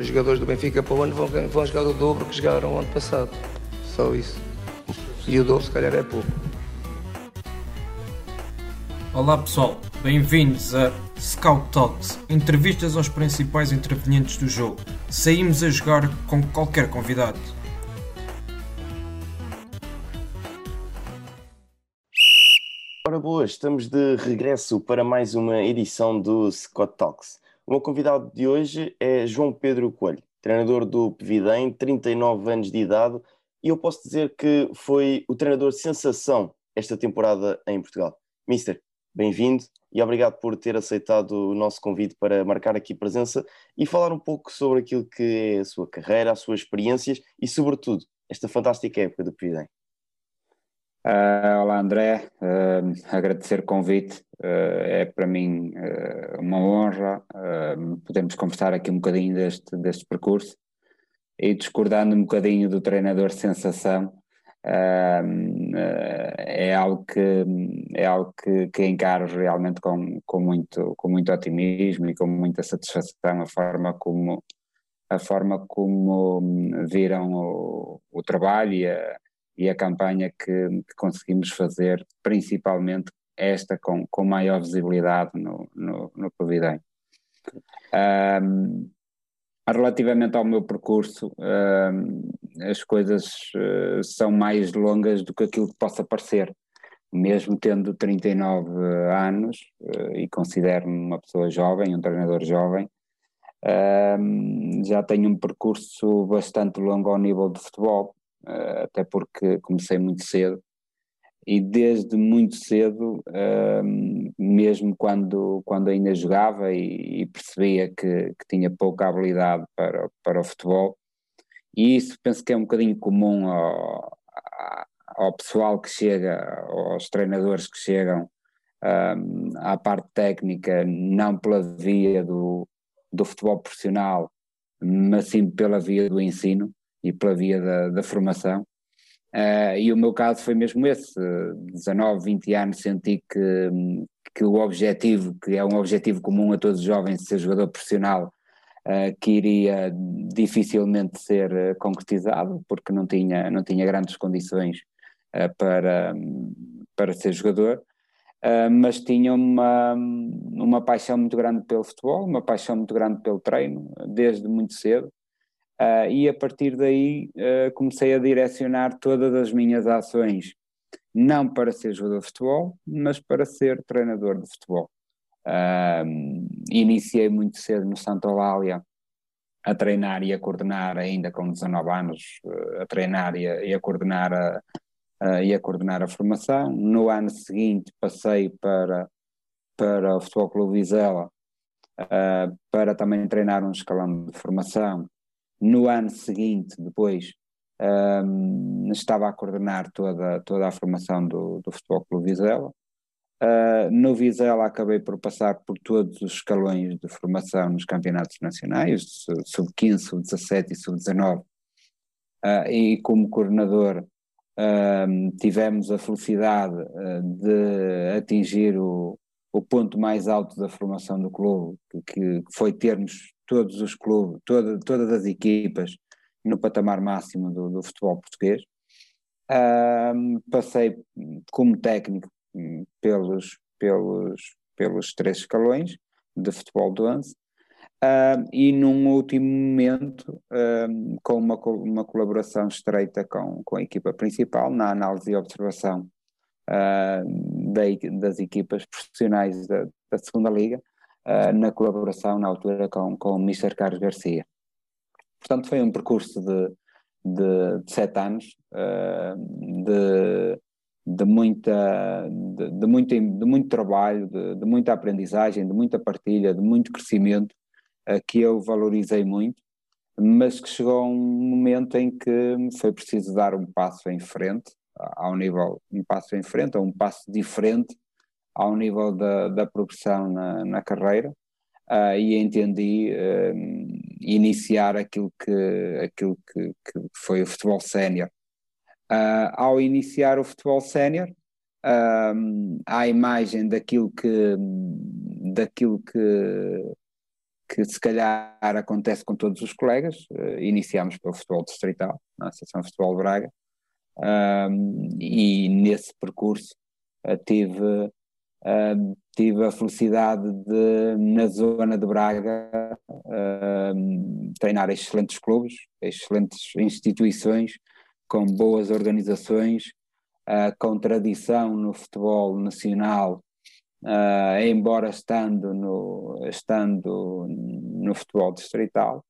os jogadores do Benfica para o ano vão, vão jogar o dobro que jogaram o ano passado. Só isso. E o dobro se calhar é pouco. Olá pessoal, bem-vindos a Scout Talks, entrevistas aos principais intervenientes do jogo. Saímos a jogar com qualquer convidado. Ora boas, estamos de regresso para mais uma edição do Scott Talks. O meu convidado de hoje é João Pedro Coelho, treinador do Pevidem, 39 anos de idade, e eu posso dizer que foi o treinador sensação esta temporada em Portugal. Mister, bem-vindo e obrigado por ter aceitado o nosso convite para marcar aqui presença e falar um pouco sobre aquilo que é a sua carreira, as suas experiências e, sobretudo, esta fantástica época do Pevidem. Uh, olá André, uh, agradecer o convite, uh, é para mim uma honra podermos conversar aqui um bocadinho deste, deste percurso e discordando um bocadinho do treinador sensação, é algo que é algo que, que encaro realmente com, com, muito, com muito otimismo e com muita satisfação a forma como a forma como viram o, o trabalho e a, e a campanha que, que, conseguimos fazer, principalmente esta com, com maior visibilidade no, no, no Pavidem. Um, relativamente ao meu percurso, um, as coisas uh, são mais longas do que aquilo que possa parecer. Mesmo tendo 39 anos uh, e considero-me uma pessoa jovem, um treinador jovem, um, já tenho um percurso bastante longo ao nível de futebol, uh, até porque comecei muito cedo. E desde muito cedo, uh, mesmo quando, quando ainda jogava e, e percebia que, que, tinha pouca habilidade para, para o futebol, e isso penso que é um bocadinho comum ao, ao pessoal que chega, aos treinadores que chegam um, à parte técnica, não pela via do, do futebol profissional, mas sim pela via do ensino e pela via da, da formação. Uh, e o meu caso foi mesmo esse, 19, 20 anos senti que, que o objetivo, que é um objetivo comum a todos os jovens, ser jogador profissional, uh, que iria dificilmente ser uh, concretizado, porque não tinha, não tinha grandes condições para, para ser jogador, mas tinha uma, uma paixão muito grande pelo futebol, uma paixão muito grande pelo treino, desde muito cedo, Uh, e a partir daí uh, comecei a direcionar todas as minhas ações, não para ser jogador de futebol, mas para ser treinador de futebol. Uh, iniciei muito cedo no Santa Eulália a treinar e a coordenar, ainda com 19 anos, a treinar e a, e a coordenar a, e a coordenar a formação. No ano seguinte passei para, para o Futebol Clube Vizela para também treinar um escalão de formação no ano seguinte, depois, um, estava a coordenar toda, toda a formação do, do Futebol Clube Vizela. Uh, no Vizela acabei por passar por todos os escalões de formação nos campeonatos nacionais, sub-15, sub-17 e sub-19. Uh, e como coordenador uh, tivemos a felicidade de atingir o, o ponto mais alto da formação do clube, que, que foi termos todos os clubes, toda, todas as equipas no patamar máximo do, do futebol português. Um, passei como técnico hum, pelos, pelos, pelos três escalões de futebol do onze um, e num último momento um, com uma, uma colaboração estreita com, com a equipa principal na análise e observação uh, da, das equipas profissionais da, da segunda liga uh, na colaboração na altura com, com o Mr. Carlos Garcia. Portanto, foi um percurso de, de, de sete anos, uh, de, de, muita, de, de, muito, de muito trabalho, de, de muita aprendizagem, de muita partilha, de muito crescimento, uh, que eu valorizei muito. mas que chegou um momento em que foi preciso dar um passo em frente, ao nível, um passo em frente, ou um passo diferente ao nível da, da progressão na, na carreira, uh, e entendi uh, iniciar aquilo que, aquilo que, que foi o futebol sénior. Uh, ao iniciar o futebol sénior, uh, à imagem daquilo que, daquilo que, que se calhar acontece com todos os colegas, uh, iniciámos pelo futebol distrital, na Associação Futebol Braga, e nesse percurso tive Uh, tive a felicidade de, na zona de Braga, uh, treinar excelentes clubes, excelentes instituições, com boas organizações, uh, com tradição no futebol nacional, embora estando no, estando no futebol distrital,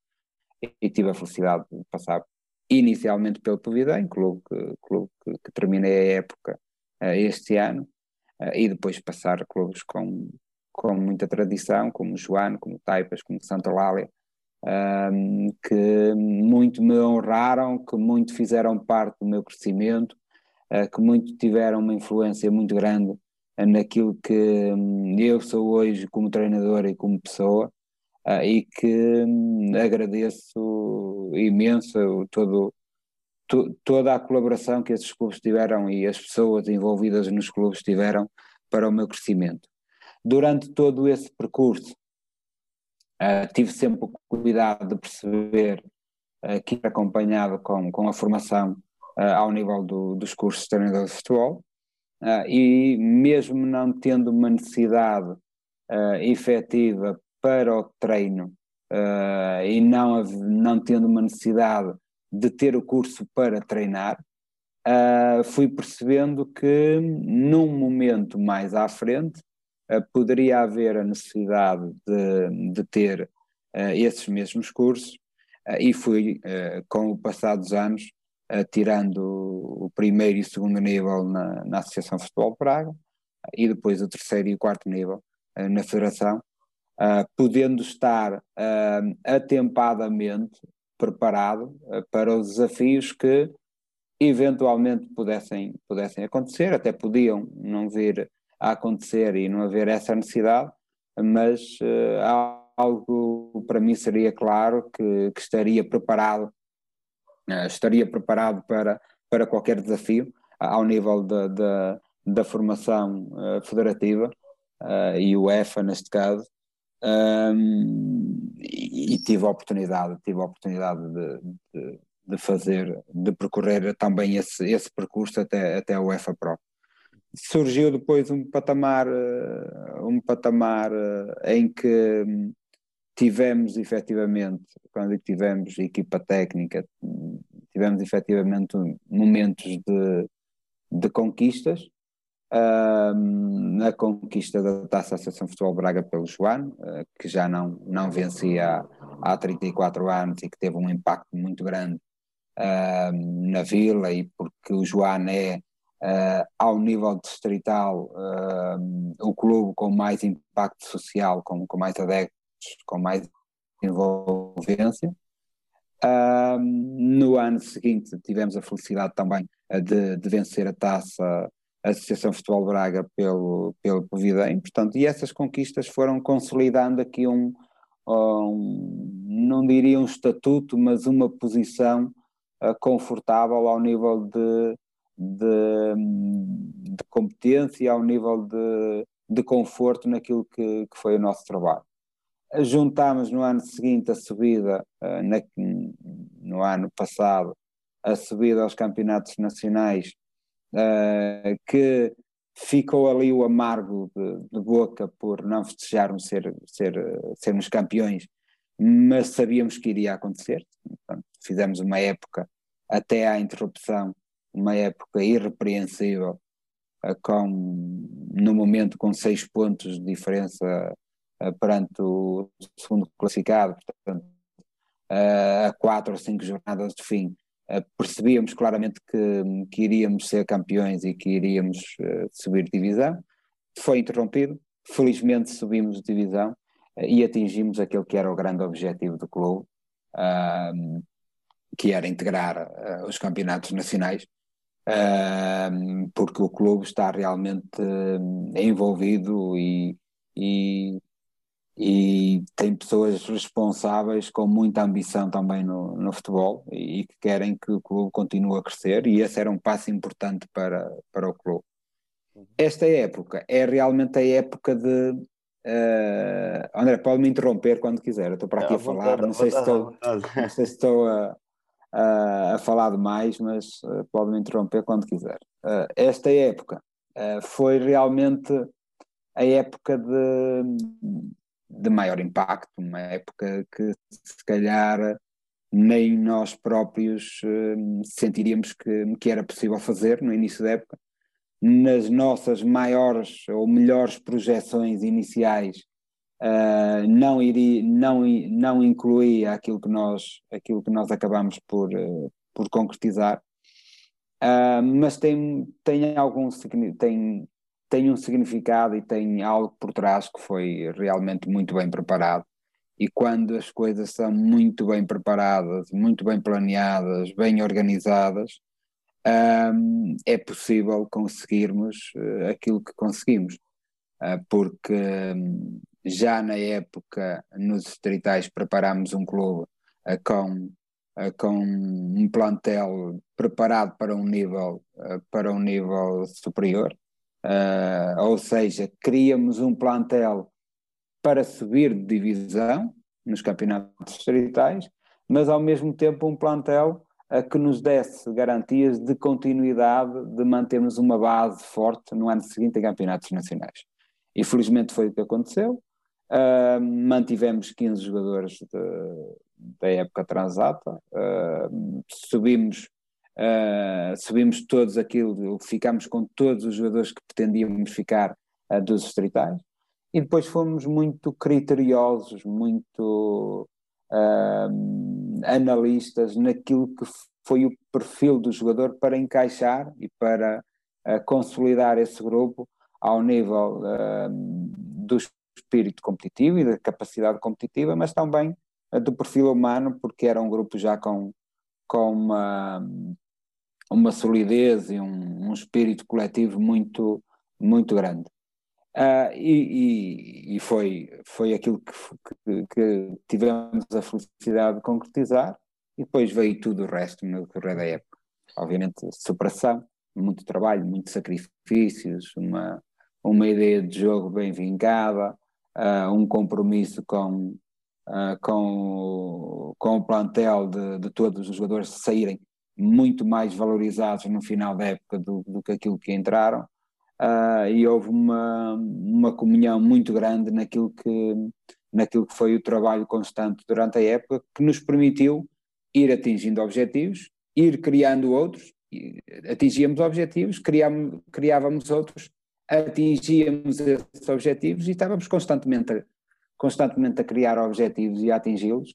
e, tive a felicidade de passar inicialmente pelo Povidem, clube, clube que, que terminei a época este ano, e depois passar clubes com, com muita tradição, como o Joano, como o Taipas, como o Santa Lália, um, que muito me honraram, que muito fizeram parte do meu crescimento, uh, que muito tiveram uma influência muito grande naquilo que um, eu sou hoje como treinador e como pessoa, e que um, agradeço imenso todo to, toda a colaboração que esses clubes tiveram e as pessoas envolvidas nos clubes tiveram para o meu crescimento. Durante todo esse percurso, uh, tive sempre o cuidado de perceber uh, que era acompanhado com, com a formação uh, ao nível do, dos cursos de treinador de futebol, e mesmo não tendo uma necessidade efetiva para o treino e não, não tendo uma necessidade de ter o curso para treinar, uh, fui percebendo que num momento mais à frente uh, poderia haver a necessidade de, de ter uh, esses mesmos cursos e fui, com o passar dos anos, tirando o primeiro e o segundo nível na, na Associação Futebol Praga e depois o terceiro e o quarto nível na Federação, podendo estar atempadamente preparado uh, para os desafios que eventualmente pudessem, pudessem acontecer, até podiam não vir a acontecer e não haver essa necessidade, mas uh, algo para mim seria claro que, que estaria preparado, uh, estaria preparado para, para qualquer desafio ao nível da, da formação federativa e o EFA neste caso, um, e, e, tive a oportunidade, tive a oportunidade de, de, de, fazer, de percorrer também esse, esse percurso até, até o EFA Pro. Surgiu depois um patamar, eh, um patamar eh, em que tivemos efetivamente, quando tivemos equipa técnica, tivemos efetivamente momentos de, de conquistas, na conquista da Taça Associação Futebol Braga pelo Joano, uh, que já não, não vencia há, há 34 anos e que teve um impacto muito grande na vila e porque o Joano é, uh, ao nível distrital, o clube com mais impacto social, com, com mais adeptos, com mais envolvência. no ano seguinte tivemos a felicidade também de, de vencer a taça Associação Futebol Braga pelo, pelo Povidem, portanto, e essas conquistas foram consolidando aqui um, um não diria um estatuto, mas uma posição uh, confortável ao nível de, de, de competência, ao nível de, de conforto naquilo que, que foi o nosso trabalho. Juntámos no ano seguinte a subida, uh, na, no ano passado, a subida aos campeonatos nacionais uh, que ficou ali o amargo de, de, boca por não festejarmos ser, ser, sermos campeões, mas sabíamos que iria acontecer. Fizemos uma época, até à interrupção, uma época irrepreensível, uh, com, no momento com seis pontos de diferença uh, perante o segundo classificado, portanto, a quatro ou cinco jornadas de fim, eh, percebíamos claramente que, que, iríamos ser campeões e que iríamos uh, subir divisão. Foi interrompido, felizmente subimos divisão uh, e atingimos aquele que era o grande objetivo do clube, que era integrar uh, os campeonatos nacionais, porque o clube está realmente envolvido e, e, e, tem pessoas responsáveis com muita ambição também no, no futebol e, e que querem que o clube continue a crescer e esse era um passo importante para, para o clube. Esta época é realmente a época de Uh, André, pode-me interromper quando quiser, eu estou para aqui é, a falar, vontade, não, sei vontade, estou, não, sei se estou, a, a, a falar demais, mas uh, pode-me interromper quando quiser. Uh, esta época foi realmente a época de, de maior impacto, uma época que se calhar nem nós próprios sentiríamos que, que era possível fazer no início da época. Nas nossas maiores ou melhores projeções iniciais uh, não iria não não incluía aquilo que nós aquilo que nós acabamos por uh, por concretizar. Uh, mas tem tem algum tem tem um significado e tem algo por trás que foi realmente muito bem preparado. E quando as coisas são muito bem preparadas muito bem planeadas bem organizadas um, é possível conseguirmos uh, aquilo que conseguimos, uh, porque um, já na época nos distritais preparámos um clube uh, com, com um plantel preparado para um nível, para um nível superior, ou seja, criamos um plantel para subir de divisão nos campeonatos distritais, mas ao mesmo tempo um plantel a que nos desse garantias de continuidade de mantermos uma base forte no ano seguinte em campeonatos nacionais. E felizmente foi o que aconteceu. Uh, mantivemos 15 jogadores da época transata, uh, subimos, uh, subimos todos aquilo, ficámos com todos os jogadores que pretendíamos ficar dos distritais. E depois fomos muito criteriosos, muito uh, analistas naquilo que foi o perfil do jogador para encaixar e para uh, consolidar esse grupo ao nível uh, do espírito competitivo e da capacidade competitiva, mas também uh, do perfil humano, porque era um grupo já com, com uma, uma solidez e um, um espírito coletivo muito, muito grande. Uh, e, e, e, foi, foi aquilo que, que, que, tivemos a felicidade de concretizar, e depois veio tudo o resto no decorrer da época. Obviamente, superação, muito trabalho, muitos sacrifícios, uma, uma ideia de jogo bem vincada, uh, um compromisso com, uh, com, com o plantel de, de todos os jogadores saírem muito mais valorizados no final da época do, do que aquilo que entraram. Uh, e houve uma, uma comunhão muito grande naquilo que, naquilo que foi o trabalho constante durante a época, que nos permitiu ir atingindo objetivos, ir criando outros, atingíamos objetivos, criávamos, criávamos outros, atingíamos esses objetivos e estávamos constantemente a, constantemente a criar objetivos e a atingi-los,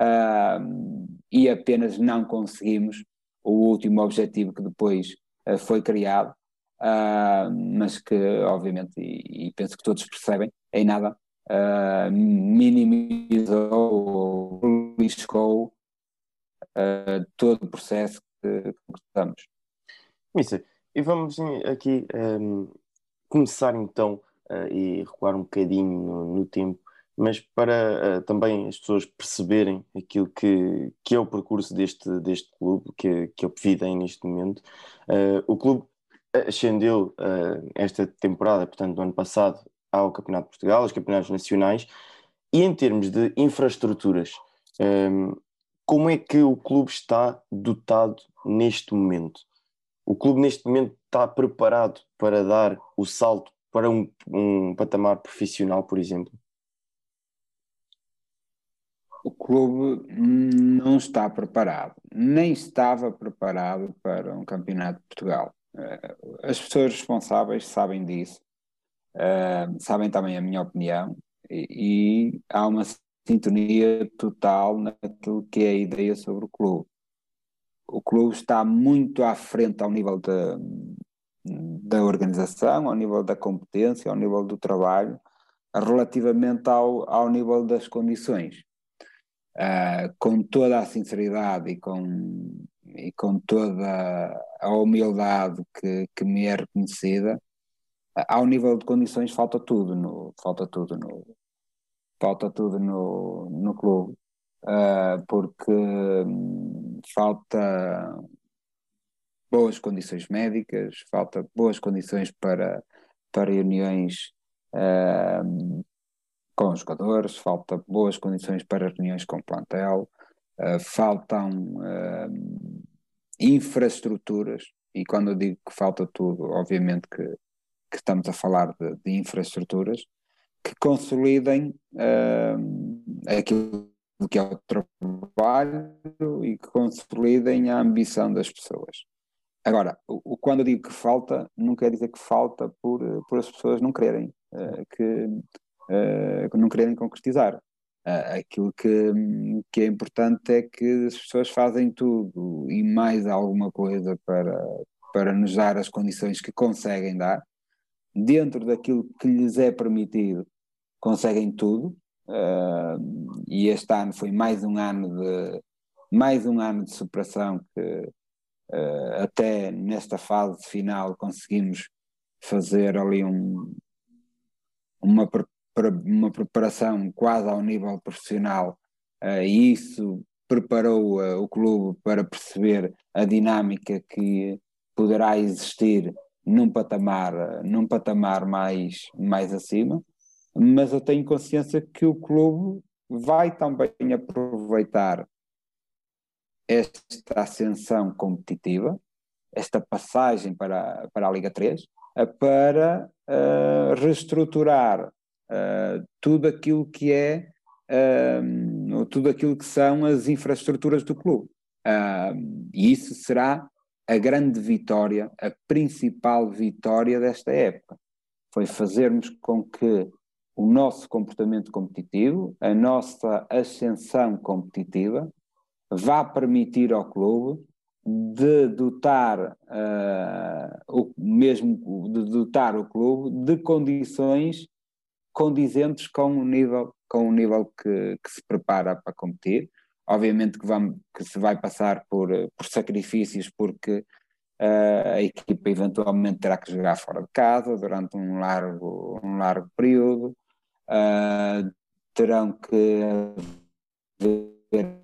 uh, e apenas não conseguimos o último objetivo que depois uh, foi criado, uh, mas que obviamente, e, e, penso que todos percebem, em nada uh, minimizou ou beliscou uh, todo o processo que concretamos. Missa, e vamos aqui um, começar então e recuar um bocadinho no, no tempo mas para uh, também as pessoas perceberem aquilo que, que é o percurso deste, deste clube, que, que é o neste momento. Uh, o clube ascendeu uh, esta temporada, portanto, do ano passado, ao Campeonato de Portugal, aos Campeonatos Nacionais, e em termos de infraestruturas, um, ehm, como é que o clube está dotado neste momento? O clube neste momento está preparado para dar o salto para um, um patamar profissional, por exemplo? O clube não está preparado, nem estava preparado para um campeonato de Portugal. Eh, as pessoas responsáveis sabem disso, uh, sabem também a minha opinião, e, e, há uma sintonia total naquilo que é a ideia sobre o clube. O clube está muito à frente ao nível da, da organização, ao nível da competência, ao nível do trabalho, relativamente ao, ao nível das condições. Uh, com toda a sinceridade e com, e com toda a humildade que, que me é reconhecida, ao nível de condições falta tudo no falta tudo no falta tudo no, no clube. Uh, porque um, falta boas condições médicas falta boas condições para para reuniões uh, com os jogadores falta boas condições para reuniões com o plantel uh, faltam infraestruturas e quando eu digo que falta tudo obviamente que que estamos a falar de, de infraestruturas, que consolidem uh, aquilo que é o trabalho e que consolidem a ambição das pessoas. Agora, o, quando eu digo que falta, não quer dizer que falta por, por as pessoas não quererem, uh, que, uh, não quererem concretizar. Uh, aquilo que, que é importante é que as pessoas fazem tudo e mais alguma coisa para, para nos dar as condições que conseguem dar, dentro daquilo que lhes é permitido, conseguem tudo. Uh, e este ano foi mais um ano de mais um ano de superação que uh, até nesta fase final conseguimos fazer ali um, uma, uma preparação quase ao nível profissional uh, e isso preparou o clube para perceber a dinâmica que poderá existir num patamar, num patamar mais, mais acima, mas eu tenho consciência que o clube vai também aproveitar esta ascensão competitiva, esta passagem para, para a Liga 3, para uh, reestruturar uh, tudo aquilo que é uh, tudo aquilo que são as infraestruturas do clube. e isso será a grande vitória, a principal vitória desta época. Foi fazermos com que o nosso comportamento competitivo, a nossa ascensão competitiva, vá permitir ao clube de dotar uh, o mesmo de dotar o clube de condições condizentes com o nível com o nível que, que se prepara para competir. Obviamente que, vamos, que se vai passar por, por sacrifícios, porque uh, a equipa eventualmente terá que jogar fora de casa durante um largo, um largo período, uh, terão que haver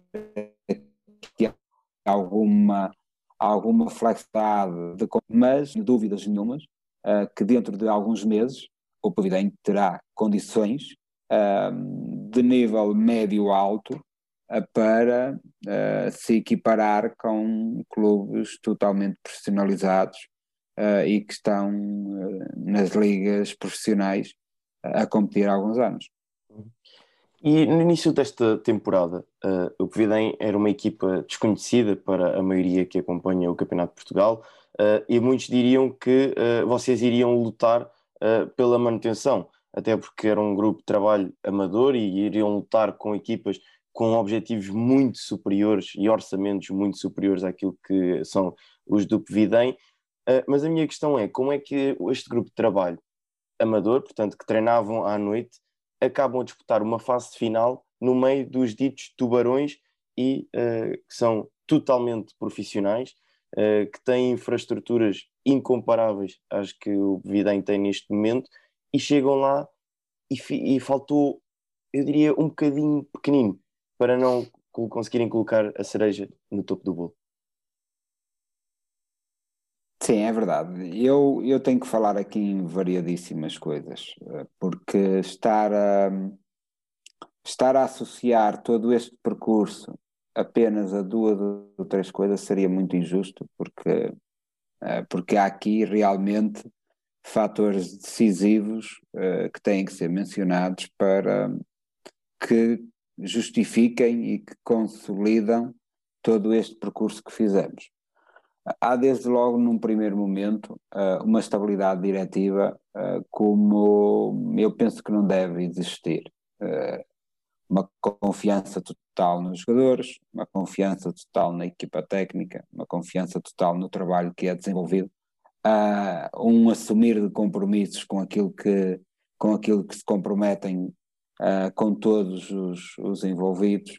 alguma, alguma flexibilidade, de, mas, dúvidas nenhumas, uh, que dentro de alguns meses o Providente terá condições de nível médio-alto para uh, se equiparar com clubes totalmente profissionalizados uh, e que estão uh, nas ligas profissionais a competir há alguns anos. E no início desta temporada, o Covidem era uma equipa desconhecida para a maioria que acompanha o Campeonato de Portugal e muitos diriam que vocês iriam lutar pela manutenção, até porque era um grupo de trabalho amador e iriam lutar com equipas com objetivos muito superiores e orçamentos muito superiores àquilo que são os do Pevidem. Uh, mas a minha questão é como é que este grupo de trabalho amador, portanto, que treinavam à noite, acabam a disputar uma fase final no meio dos ditos tubarões e uh, que são totalmente profissionais, uh, que têm infraestruturas incomparáveis às que o Videm tem neste momento e chegam lá e, e faltou, eu diria, um bocadinho pequenino para não conseguirem colocar a cereja no topo do bolo. Sim, é verdade. Eu, eu tenho que falar aqui em variadíssimas coisas, eh, porque estar a, estar a associar todo este percurso apenas a duas ou três coisas seria muito injusto, porque, porque há aqui realmente fatores decisivos eh, que têm que ser mencionados para que justifiquem e que consolidam todo este percurso que fizemos. Há desde logo, num primeiro momento, eh, uma estabilidade diretiva eh, como eu penso que não deve existir. Uma confiança total nos jogadores, uma confiança total na equipa técnica, uma confiança total no trabalho que é desenvolvido, um assumir de compromissos com aquilo que, com aquilo que se comprometem uh, com todos os, os envolvidos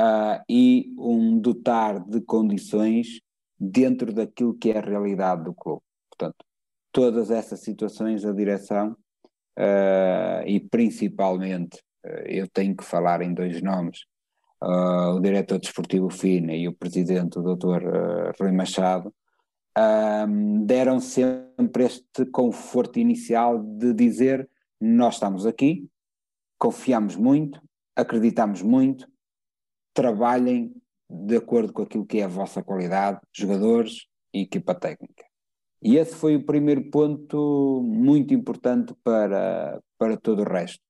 uh, e um dotar de condições dentro daquilo que é a realidade do clube. Portanto, todas essas situações a direção uh, e principalmente uh, eu tenho que falar em dois nomes, uh, o diretor desportivo FINA e o presidente, o Dr. Rui Machado, deram sempre este conforto inicial de dizer nós estamos aqui, confiamos muito, acreditamos muito, trabalhem de acordo com aquilo que é a vossa qualidade, jogadores e equipa técnica. E esse foi o primeiro ponto muito importante para, para todo o resto.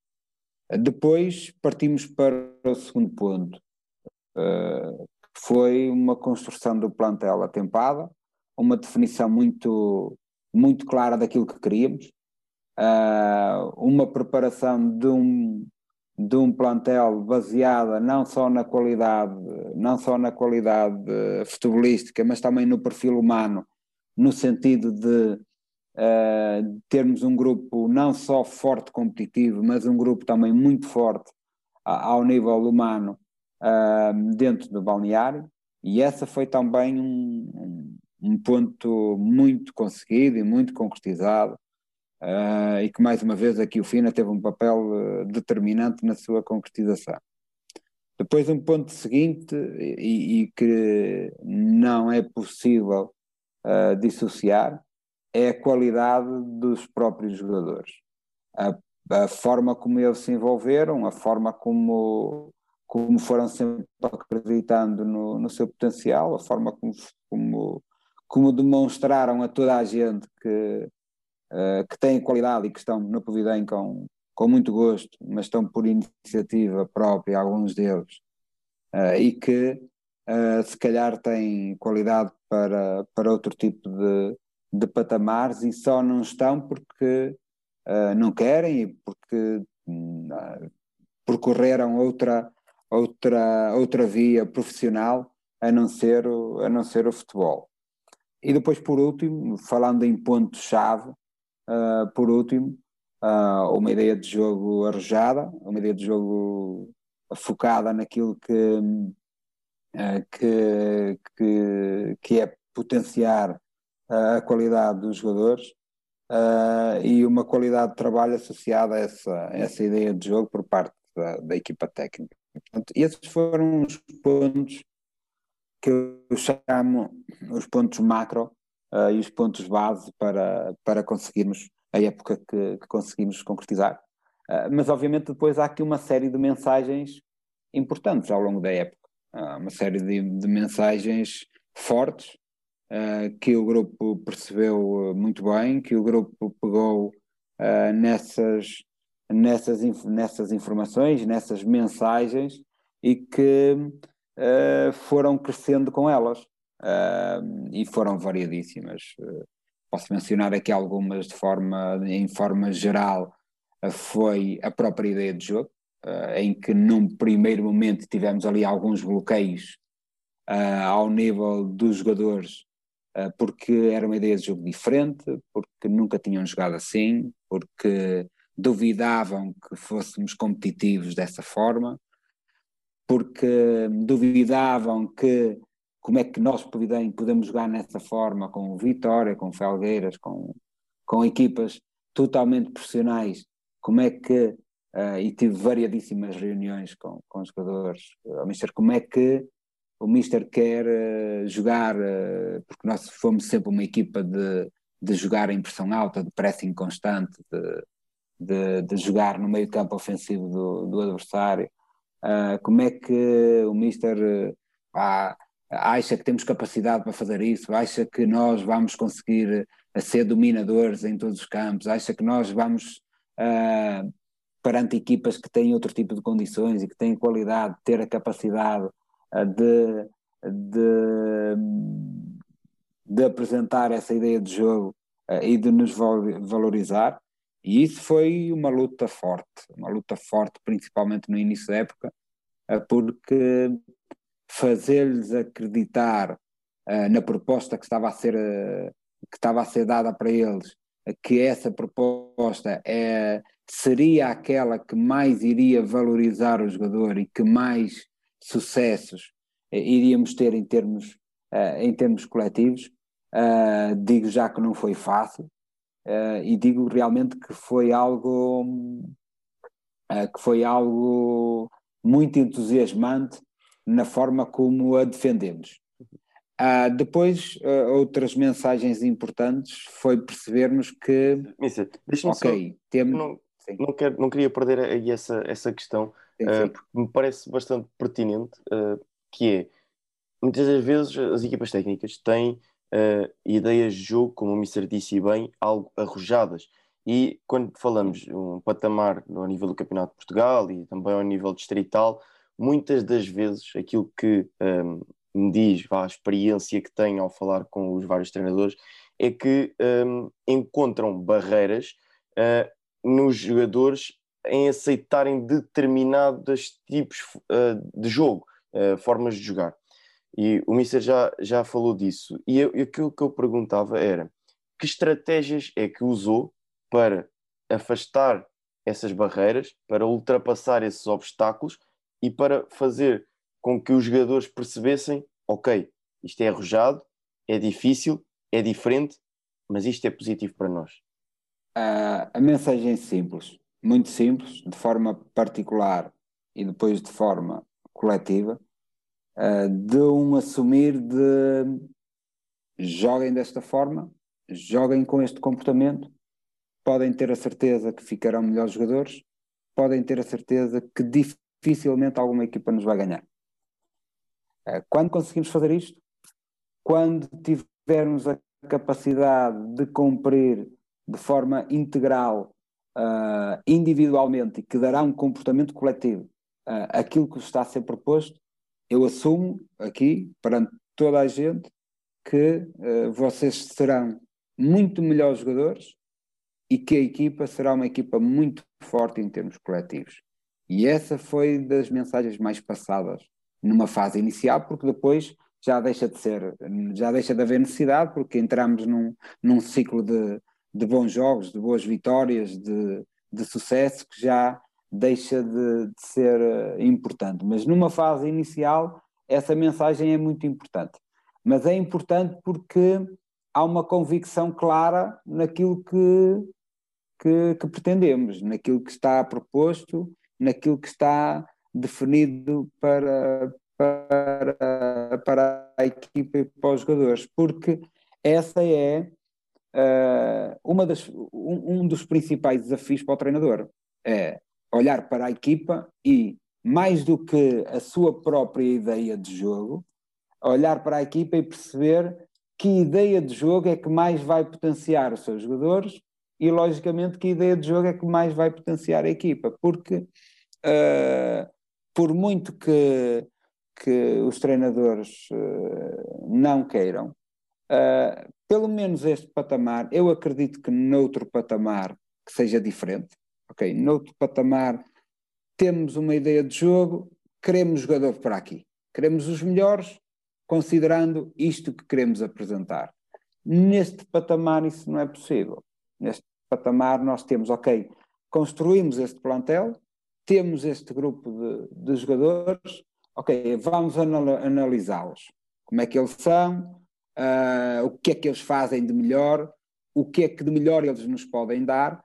Depois partimos para o segundo ponto, uh, foi uma construção do plantel atempada, uma definição muito, muito clara daquilo que queríamos, uh, uma preparação de um, de um plantel baseada não só na qualidade, não só na qualidade futebolística, mas também no perfil humano, no sentido de uh, termos um grupo não só forte competitivo, mas um grupo também muito forte ao nível humano uh, dentro do balneário, e essa foi também um, um ponto muito conseguido e muito concretizado uh, e que mais uma vez aqui o FINA teve um papel determinante na sua concretização. Depois um ponto seguinte e, e que não é possível uh, dissociar é a qualidade dos próprios jogadores. A, a, forma como eles se envolveram, a forma como, como foram sempre acreditando no, no seu potencial, a forma como, como, como demonstraram a toda a gente que, uh, que têm qualidade e que estão no Povidem com, com muito gosto, mas estão por iniciativa própria, alguns deles, uh, e que uh, se calhar têm qualidade para, para outro tipo de, de patamares e só não estão porque não querem e porque percorreram outra, outra, outra via profissional a não ser o, a não ser o futebol. E depois, por último, falando em pontos-chave, uh, por último, uh, uma ideia de jogo arrojada, uma ideia de jogo focada naquilo que, uh, que, que, que, é potenciar a qualidade dos jogadores e uma qualidade de trabalho associada a essa, a essa ideia de jogo por parte da, da equipa técnica. Portanto, esses foram os pontos que eu chamo os pontos macro uh, e os pontos base para, para conseguirmos a época que, que conseguimos concretizar. Uh, mas, obviamente, depois há aqui uma série de mensagens importantes ao longo da época. Uh, uma série de, de mensagens fortes que o grupo percebeu muito bem, que o grupo pegou nessas, nessas, nessas informações, nessas mensagens e que foram crescendo com elas uh, e foram variadíssimas. Uh, posso mencionar aqui algumas de forma, em forma geral, uh, foi a própria ideia de jogo, em que num primeiro momento tivemos ali alguns bloqueios ao nível dos jogadores, porque era uma ideia de jogo diferente, porque nunca tinham jogado assim, porque duvidavam que fôssemos competitivos dessa forma, porque duvidavam que como é que nós, podemos jogar nessa forma, com Vitória, com Felgueiras, com, com equipas totalmente profissionais, como é que, uh, e tive variadíssimas reuniões com, com os jogadores, uh, o Mister, como é que o Mister quer uh, jogar, uh, porque nós fomos sempre uma equipa de, de jogar em pressão alta, de pressing constante, de, de, de jogar no meio campo ofensivo do, do adversário, uh, como é que o Mister uh, acha que temos capacidade para fazer isso, acha que nós vamos conseguir ser dominadores em todos os campos, acha que nós vamos, uh, perante equipas que têm outro tipo de condições e que têm qualidade, ter a capacidade de, de, de, apresentar essa ideia de jogo e de nos valorizar. E isso foi uma luta forte, uma luta forte, principalmente no início da época, porque fazer-lhes acreditar uh, na proposta que estava a ser que estava a ser dada para eles, que essa proposta é, seria aquela que mais iria valorizar o jogador e que mais sucessos iríamos ter em termos, em termos coletivos. digo já que não foi fácil e digo realmente que foi algo que foi algo muito entusiasmante na forma como a defendemos. Uh, depois, uh, outras mensagens importantes foi percebermos que. Deixa-me okay, só. Temos... Não, não, quero, não queria perder aí essa, essa questão, sim, uh, porque me parece bastante pertinente, que é muitas das vezes as equipas técnicas têm ideias de jogo, como o Mister disse bem, algo arrojadas. E quando falamos um patamar no nível do Campeonato de Portugal e também ao nível distrital, muitas das vezes aquilo que um, me diz a experiência que tenho ao falar com os vários treinadores é que um, encontram barreiras uh, nos jogadores em aceitarem determinados tipos uh, de jogo, uh, formas de jogar. E o Mister já, já falou disso. E eu, aquilo que eu perguntava era que estratégias é que usou para afastar essas barreiras, para ultrapassar esses obstáculos e para fazer com que os jogadores percebessem: ok, isto é arrojado, é difícil, é diferente, mas isto é positivo para nós? Uh, a mensagem é simples, muito simples, de forma particular e depois de forma coletiva, uh, de um assumir de joguem desta forma, joguem com este comportamento, podem ter a certeza que ficarão melhores jogadores, podem ter a certeza que dificilmente alguma equipa nos vai ganhar. Eh, quando conseguimos fazer isto? Quando tivermos a capacidade de cumprir de forma integral, uh, individualmente, e que dará um comportamento coletivo uh, aquilo que está a ser proposto, eu assumo aqui, perante toda a gente, que uh, vocês serão muito melhores jogadores e que a equipa será uma equipa muito forte em termos coletivos. E essa foi das mensagens mais passadas numa fase inicial, porque depois já deixa de ser, já deixa de haver necessidade, porque entramos num, num ciclo de, de bons jogos, de boas vitórias, de, de sucesso, que já deixa de, de ser eh, importante. Mas numa fase inicial, essa mensagem é muito importante. Mas é importante porque há uma convicção clara naquilo que, que, que pretendemos, naquilo que está proposto, naquilo que está definido para, para, para a equipa e para os jogadores, porque essa é uma das, um, um, dos principais desafios para o treinador, é olhar para a equipa e, mais do que a sua própria ideia de jogo, olhar para a equipa e perceber que ideia de jogo é que mais vai potenciar os seus jogadores e, logicamente, que ideia de jogo é que mais vai potenciar a equipa, porque uh, por muito que, que os treinadores uh, não queiram, uh, pelo menos este patamar, eu acredito que noutro patamar que seja diferente, ok? Noutro patamar temos uma ideia de jogo, queremos jogador para aqui, queremos os melhores, considerando isto que queremos apresentar. Neste patamar isso não é possível. Neste patamar nós temos, ok, construímos este plantel, temos este grupo de, de jogadores, ok, vamos anal analisá-los. Como é que eles são, uh, o que é que eles fazem de melhor, o que é que de melhor eles nos podem dar,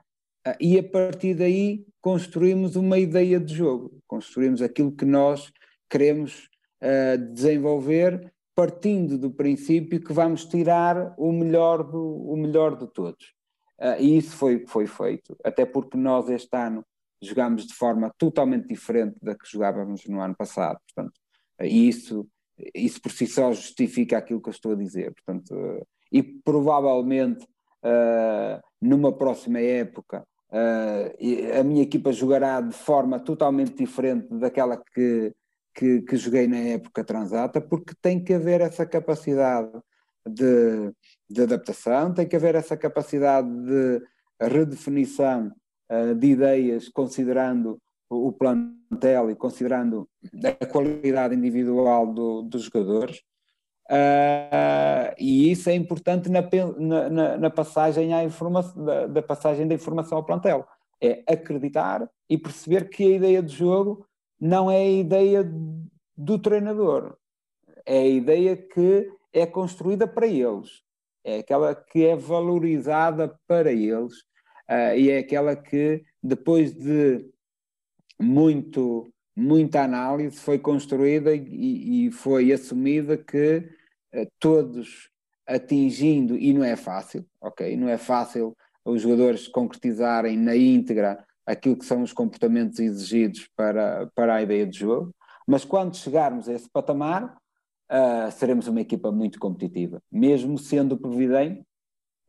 uh, e a partir daí construímos uma ideia de jogo, construímos aquilo que nós queremos uh, desenvolver, partindo do princípio que vamos tirar o melhor do, o melhor de todos. e isso foi, foi feito, até porque nós este ano jogámos de forma totalmente diferente da que jogávamos no ano passado. Portanto, e isso, isso por si só justifica aquilo que eu estou a dizer. Portanto, e provavelmente uh, numa próxima época uh, a minha equipa jogará de forma totalmente diferente daquela que, que, que, joguei na época transata, porque tem que haver essa capacidade de, de adaptação, tem que haver essa capacidade de redefinição uh, de ideias, considerando o plantel e considerando a qualidade individual do, dos jogadores. Uh, e isso é importante na, na, na passagem à informação, da, da, passagem da informação ao plantel. É acreditar e perceber que a ideia de jogo não é a ideia do treinador. É a ideia que é construída para eles, é aquela que é valorizada para eles uh, e é aquela que, depois de muito, muita análise, foi construída e, e foi assumida que uh, todos atingindo, e não é fácil, ok? Não é fácil os jogadores concretizarem na íntegra aquilo que são os comportamentos exigidos para, para a ideia de jogo, mas quando chegarmos a esse patamar, uh, seremos uma equipa muito competitiva, mesmo sendo o Providem,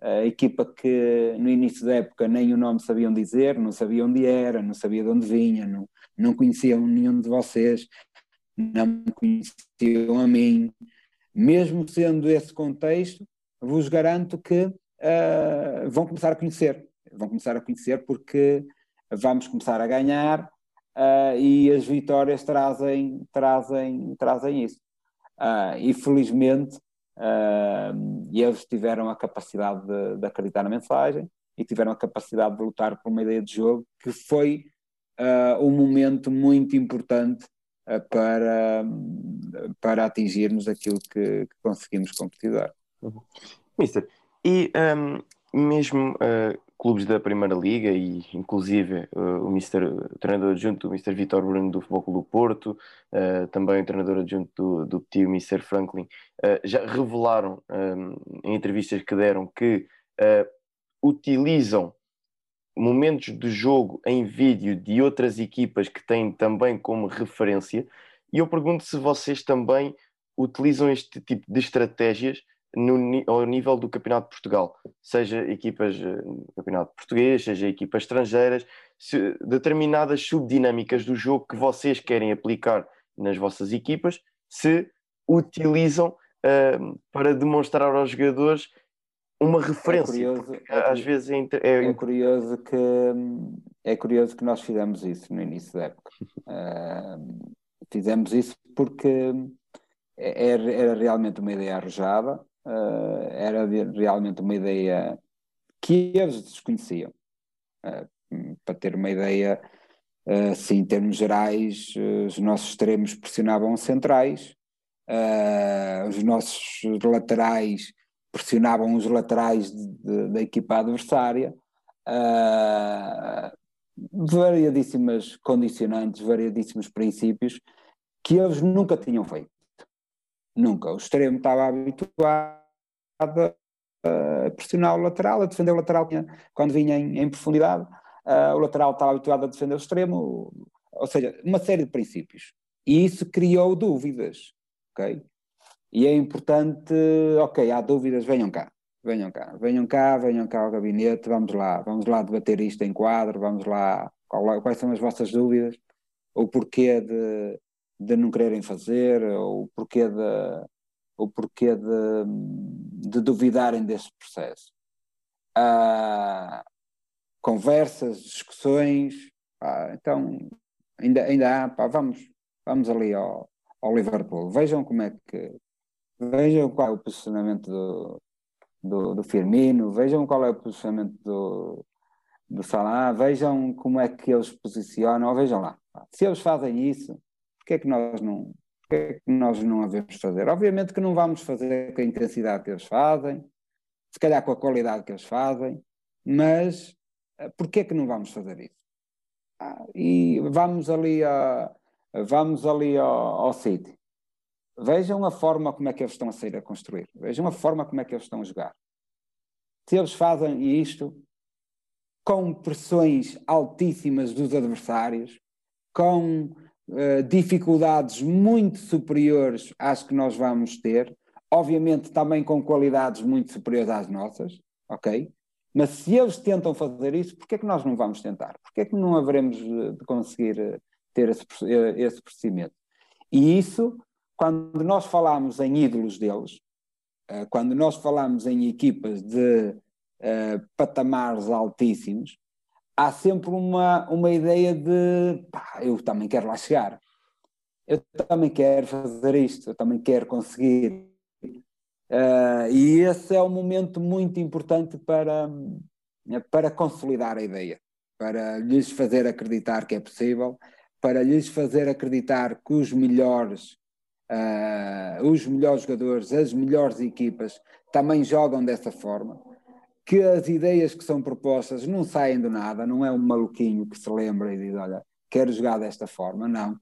a equipa que no início da época nem o nome sabiam dizer, não sabiam onde era, não sabia de onde vinha, não, não conheciam nenhum de vocês, não conheciam a mim. Mesmo sendo esse contexto, vos garanto que uh, vão começar a conhecer. Vão começar a conhecer porque vamos começar a ganhar uh, e as vitórias trazem, trazem, trazem isso. Uh, e felizmente uh, eles tiveram a capacidade de, de, acreditar na mensagem e tiveram a capacidade de lutar por uma ideia de jogo que foi uh, um momento muito importante para, para atingirmos aquilo que, que conseguimos concretizar. Uhum. Mister, e um, mesmo clubes da Primeira Liga e inclusive uh, o, Mister, o treinador adjunto, o Mr. Vitor Bruno do Futebol Clube do Porto, uh, também o treinador adjunto do, do Petit, Mr. Franklin, uh, já revelaram um, em entrevistas que deram que utilizam momentos de jogo em vídeo de outras equipas que têm também como referência e eu pergunto se vocês também utilizam este tipo de estratégias no, ao nível do Campeonato de Portugal, seja equipas eh, no Campeonato Português, seja equipas estrangeiras, se, determinadas subdinâmicas do jogo que vocês querem aplicar nas vossas equipas, se utilizam uh, para demonstrar aos jogadores uma referência. É curioso, é, às vezes é, é, é, curioso que é curioso que nós fizemos isso no início da época. Uh, fizemos isso porque era, era realmente uma ideia arrojada uh, era realmente uma ideia que eles desconheciam. Uh, para ter uma ideia, uh, em termos gerais, os nossos extremos pressionavam centrais, os nossos laterais pressionavam os laterais de, de, da equipa adversária. variadíssimas condicionantes, variadíssimos princípios que eles nunca tinham feito. Nunca. O extremo estava habituado a pressionar o lateral, a defender o lateral quando vinha em, em profundidade. Uh, o lateral estava habituado a defender o extremo, ou seja, uma série de princípios. E isso criou dúvidas, ok? E é importante, ok, há dúvidas, venham cá, venham cá, venham cá, venham cá ao gabinete, vamos lá, vamos lá debater isto em quadro, vamos lá, qual, quais são as vossas dúvidas, o porquê de, de não quererem fazer, ou o porquê de, o porquê de, de duvidarem desse processo. Há conversas, discussões, então ainda, ainda há, pá, vamos, vamos ali ao, ao Liverpool, vejam como é que vejam qual é o posicionamento do, do, do Firmino, vejam qual é o posicionamento do, do Salah, vejam como é que eles posicionam, vejam lá. Se eles fazem isso, porque é que nós não, porque é que nós não havemos fazer? Obviamente que não vamos fazer com a intensidade que eles fazem, se calhar com a qualidade que eles fazem, mas eh, porquê é que não vamos fazer isso? Ah, e vamos ali, a, vamos ali ao, ao City. Vejam a forma como é que eles estão a sair a construir. Vejam a forma como é que eles estão a jogar. Se eles fazem isto com pressões altíssimas dos adversários, com uh, dificuldades muito superiores às que nós vamos ter, obviamente também com qualidades muito superiores às nossas, ok? Mas se eles tentam fazer isso, por que é que nós não vamos tentar? Por que é que não haveremos de conseguir eh, ter esse, eh, esse procedimento? E isso, quando nós falamos em ídolos deles, quando nós falamos em equipas de uh, patamares altíssimos, há sempre uma, uma ideia de pá, eu também quero lá chegar, eu também quero fazer isto, eu também quero conseguir. Uh, e esse é um momento muito importante para, para consolidar a ideia, para lhes fazer acreditar que é possível, para lhes fazer acreditar que os melhores uh, os melhores jogadores, as melhores equipas também jogam dessa forma, que as ideias que são propostas não saem do nada, não é um maluquinho que se lembra e diz, olha, quero jogar desta forma, não.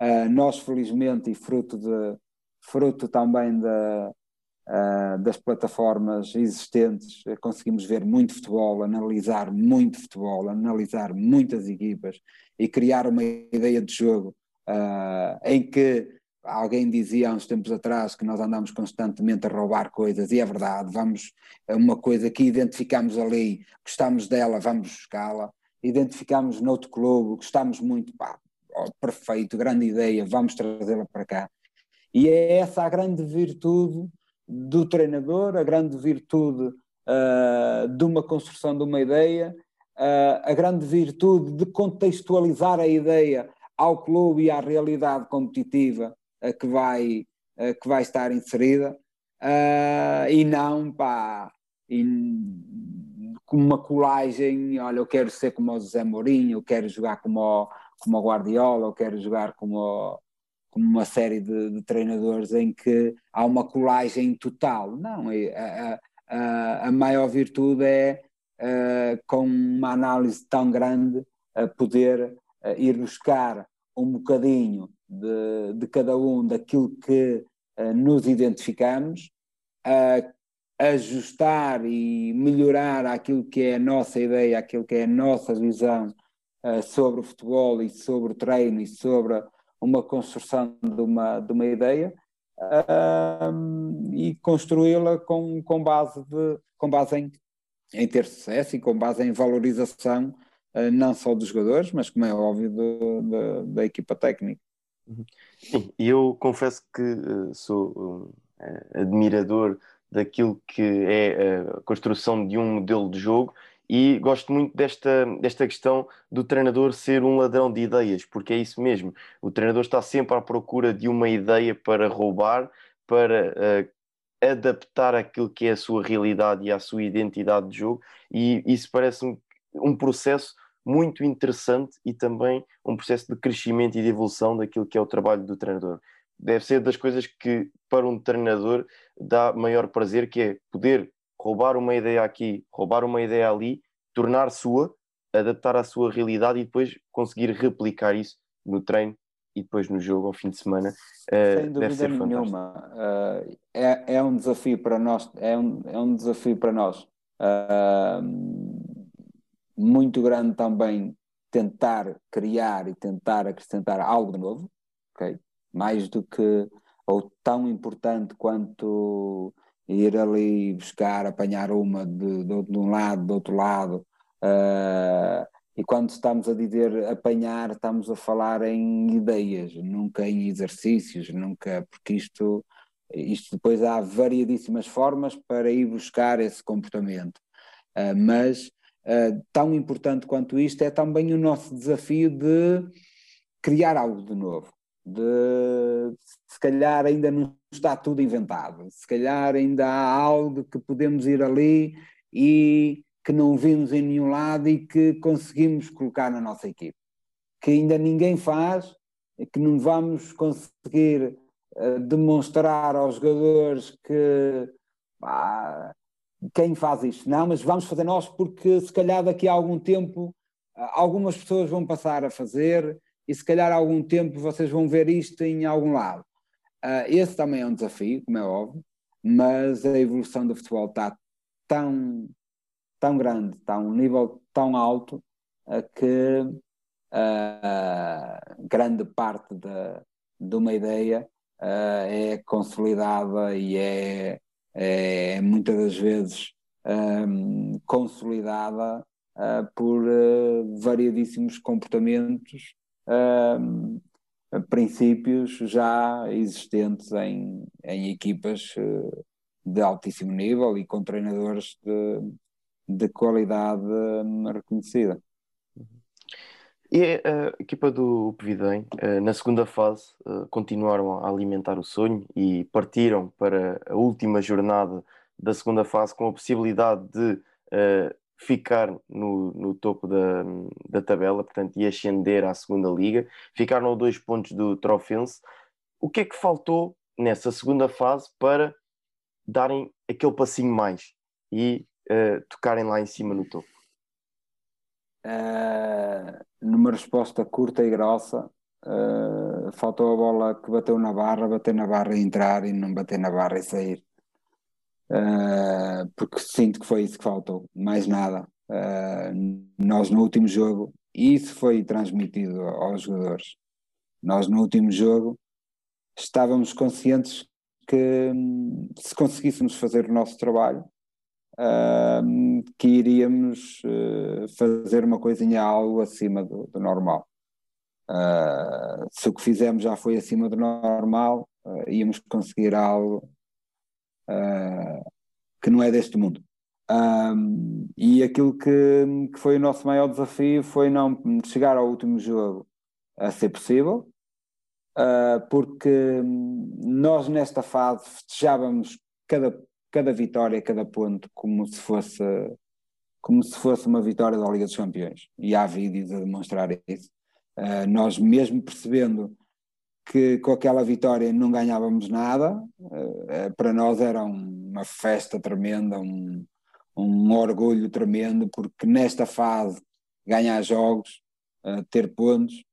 Uh, nós, felizmente, e fruto, de, fruto também de, uh, das plataformas existentes, conseguimos ver muito futebol, analisar muito futebol, analisar muitas equipas e criar uma ideia de jogo uh, em que Alguém dizia há uns tempos atrás que nós andamos constantemente a roubar coisas, e é verdade, vamos, é uma coisa que identificamos ali, gostamos dela, vamos buscá-la, identificamos noutro clube, gostamos muito, pá, oh, perfeito, grande ideia, vamos trazê-la para cá. E é essa a grande virtude do treinador, a grande virtude uh, de uma construção de uma ideia, uh, a grande virtude de contextualizar a ideia ao clube e à realidade competitiva que, vai, que vai estar inserida uh, e não pá, com uma colagem, olha, eu quero ser como o José Mourinho, eu quero jogar como o, como o Guardiola, eu quero jogar como, o, como uma série de, de, treinadores em que há uma colagem total. Não, é, a, a, a maior virtude é, uh, com uma análise tão grande, poder uh, ir buscar um bocadinho de, de cada um daquilo que uh, nos identificamos, ajustar e melhorar aquilo que é a nossa ideia, aquilo que é a nossa visão uh, sobre o futebol e sobre o treino e sobre uma construção de uma, de uma ideia e construí-la com, com base, de, com base em, em ter sucesso e com base em valorização não só dos jogadores, mas como é óbvio do, do, da equipa técnica. Sim, e eu confesso que uh, sou uh, admirador daquilo que é a construção de um modelo de jogo e gosto muito desta, desta questão do treinador ser um ladrão de ideias, porque é isso mesmo. O treinador está sempre à procura de uma ideia para roubar, para uh, adaptar aquilo que é a sua realidade e a sua identidade de jogo, e isso parece-me um processo muito interessante e também um processo de crescimento e de evolução daquilo que é o trabalho do treinador. Deve ser das coisas que, para um treinador, dá maior prazer, que é poder roubar uma ideia aqui, roubar uma ideia ali, tornar sua, adaptar à sua realidade e depois conseguir replicar isso no treino e depois no jogo ao fim de semana. Uh, Sem dúvida nenhuma. Uh, é, é um desafio para nós, é um, é um desafio para nós. Uh, muito grande também tentar criar e tentar acrescentar algo de novo, ok? Mais do que, ou tão importante quanto ir ali buscar, apanhar uma de, de, de um lado, do outro lado. Uh, e quando estamos a dizer apanhar, estamos a falar em ideias, nunca em exercícios, nunca, porque isto, isto depois há variadíssimas formas para ir buscar esse comportamento. Uh, mas uh, tão importante quanto isto é também o nosso desafio de criar algo de novo. De, se calhar ainda não está tudo inventado, se calhar ainda há algo que podemos ir ali e que não vimos em nenhum lado e que conseguimos colocar na nossa equipe, que ainda ninguém faz que não vamos conseguir uh, demonstrar aos jogadores que quem faz isto? Não, mas vamos fazer nós porque se calhar daqui a algum tempo ah, algumas pessoas vão passar a fazer e se calhar há algum tempo vocês vão ver isto em algum lado. Uh, esse também é um desafio, como é óbvio, mas a evolução do futebol está tão, tão grande, está a um nível tão alto que uh, grande parte de, de uma ideia é consolidada e é é muitas das vezes um, consolidada uh, por uh, variadíssimos comportamentos, um, princípios já existentes em, em equipas de altíssimo nível e com treinadores de, de qualidade hum, reconhecida. E a equipa do Pevidem, eh, na segunda fase, eh, continuaram a alimentar o sonho e partiram para a última jornada da segunda fase com a possibilidade de eh, ficar no, no topo da, da tabela, portanto, e ascender à segunda liga. Ficaram a dois pontos do Trofense o que é que faltou nessa segunda fase para darem aquele passinho mais e uh, tocarem lá em cima no topo? Uh, numa resposta curta e grossa, uh, faltou a bola que bateu na barra, bater na barra e entrar e não bater na barra e sair. Uh, porque sinto que foi isso que faltou, mais nada. nós no último jogo, e isso foi transmitido aos jogadores, nós no último jogo estávamos conscientes que hum, se conseguíssemos fazer o nosso trabalho, uh, que iríamos uh, fazer uma coisinha algo acima do, do normal. Uh, se o que fizemos já foi acima do normal, uh, íamos conseguir algo que não é deste mundo. Um, e aquilo que, que, foi o nosso maior desafio foi não chegar ao último jogo a ser possível, porque nós nesta fase festejávamos cada cada vitória, cada ponto, como se fosse como se fosse uma vitória da Liga dos Campeões. E há vídeos a demonstrar isso. Uh, nós mesmo percebendo que com aquela vitória não ganhávamos nada, uh, para nós era uma festa tremenda, um, um orgulho tremendo, porque nesta fase ganhar jogos, uh, ter pontos,